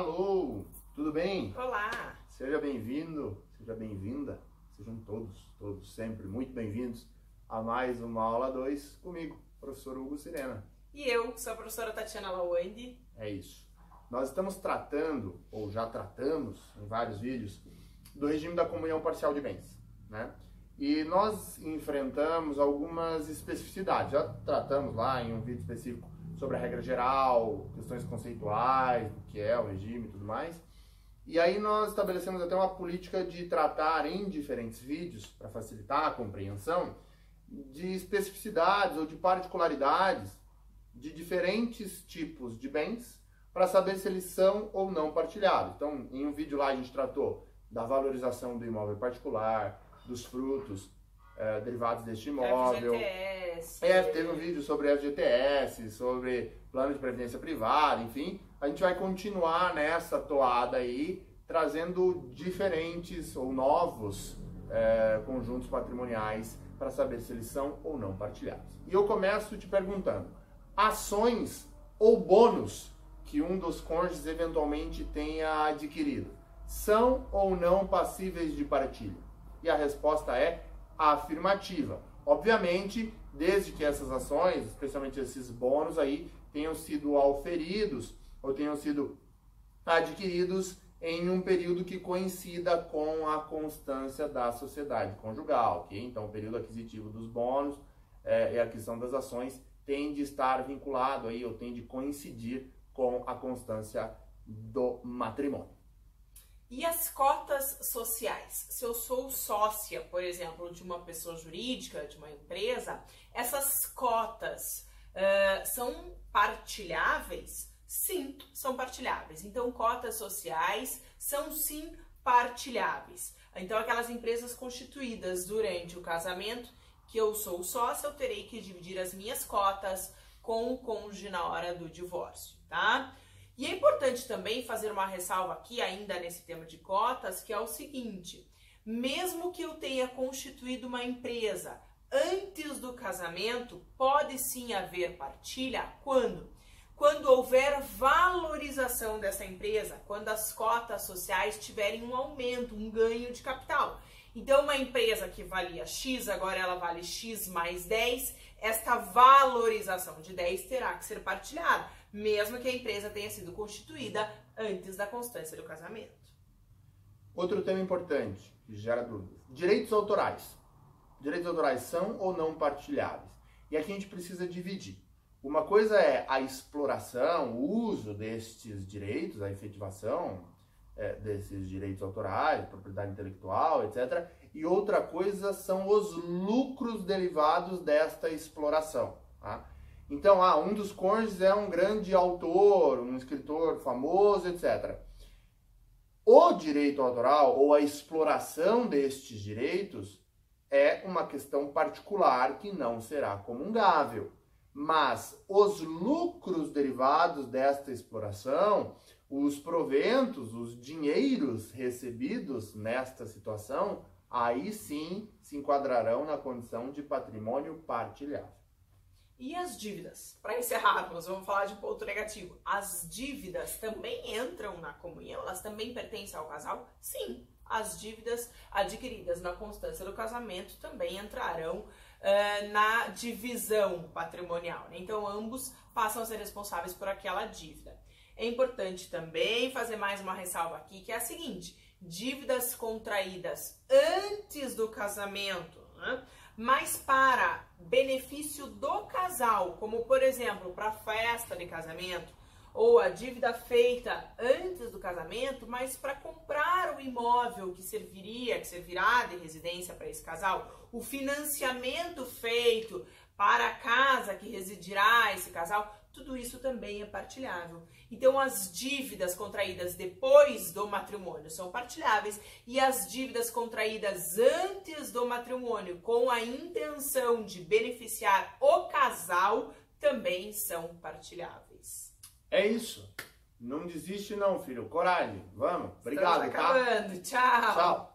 Alô, tudo bem? Olá! Seja bem-vindo, seja bem-vinda, sejam todos, todos sempre muito bem-vindos a mais uma aula 2 comigo, professor Hugo Sirena. E eu, sou a professora Tatiana Lawande. É isso. Nós estamos tratando, ou já tratamos em vários vídeos, do regime da comunhão parcial de bens, né? E nós enfrentamos algumas especificidades. Já tratamos lá em um vídeo específico sobre a regra geral, questões conceituais, o que é o regime e tudo mais. E aí nós estabelecemos até uma política de tratar em diferentes vídeos, para facilitar a compreensão, de especificidades ou de particularidades de diferentes tipos de bens, para saber se eles são ou não partilhados. Então, em um vídeo lá a gente tratou da valorização do imóvel particular, dos frutos é, derivados deste imóvel. FGTS. É, teve um vídeo sobre FGTS, sobre plano de previdência privada, enfim. A gente vai continuar nessa toada aí, trazendo diferentes ou novos é, conjuntos patrimoniais para saber se eles são ou não partilhados. E eu começo te perguntando: ações ou bônus que um dos cônjuges eventualmente tenha adquirido são ou não passíveis de partilha? E a resposta é afirmativa. Obviamente, desde que essas ações, especialmente esses bônus aí, tenham sido auferidos ou tenham sido adquiridos em um período que coincida com a constância da sociedade conjugal, ok? Então, o período aquisitivo dos bônus é, e a aquisição das ações tem de estar vinculado aí, ou tem de coincidir com a constância do matrimônio. E as cotas sociais? Se eu sou sócia, por exemplo, de uma pessoa jurídica, de uma empresa, essas cotas uh, são partilháveis? Sim, são partilháveis. Então, cotas sociais são sim partilháveis. Então, aquelas empresas constituídas durante o casamento, que eu sou sócia, eu terei que dividir as minhas cotas com o cônjuge na hora do divórcio, tá? E é importante também fazer uma ressalva aqui, ainda nesse tema de cotas, que é o seguinte: mesmo que eu tenha constituído uma empresa antes do casamento, pode sim haver partilha quando? Quando houver valorização dessa empresa, quando as cotas sociais tiverem um aumento, um ganho de capital. Então, uma empresa que valia X, agora ela vale X mais 10, esta valorização de 10 terá que ser partilhada mesmo que a empresa tenha sido constituída antes da constância do casamento. Outro tema importante que gera dúvidas: direitos autorais. Direitos autorais são ou não partilháveis? E aqui a gente precisa dividir. Uma coisa é a exploração, o uso destes direitos, a efetivação é, desses direitos autorais, propriedade intelectual, etc. E outra coisa são os lucros derivados desta exploração. Tá? Então, ah, um dos cônjuges é um grande autor, um escritor famoso, etc. O direito autoral ou a exploração destes direitos é uma questão particular que não será comungável. Mas os lucros derivados desta exploração, os proventos, os dinheiros recebidos nesta situação, aí sim se enquadrarão na condição de patrimônio partilhado. E as dívidas? Para encerrarmos, vamos falar de ponto negativo. As dívidas também entram na comunhão? Elas também pertencem ao casal? Sim, as dívidas adquiridas na constância do casamento também entrarão uh, na divisão patrimonial. Né? Então, ambos passam a ser responsáveis por aquela dívida. É importante também fazer mais uma ressalva aqui, que é a seguinte: dívidas contraídas antes do casamento. Né? mas para benefício do casal, como por exemplo, para festa de casamento, ou a dívida feita antes do casamento, mas para comprar o imóvel que serviria, que servirá de residência para esse casal, o financiamento feito para a casa que residirá esse casal, tudo isso também é partilhável. Então, as dívidas contraídas depois do matrimônio são partilháveis e as dívidas contraídas antes do matrimônio com a intenção de beneficiar o casal também são partilháveis. É isso. Não desiste não, filho. Coragem. Vamos. Obrigado, Estamos acabando. tá? Tchau. Tchau.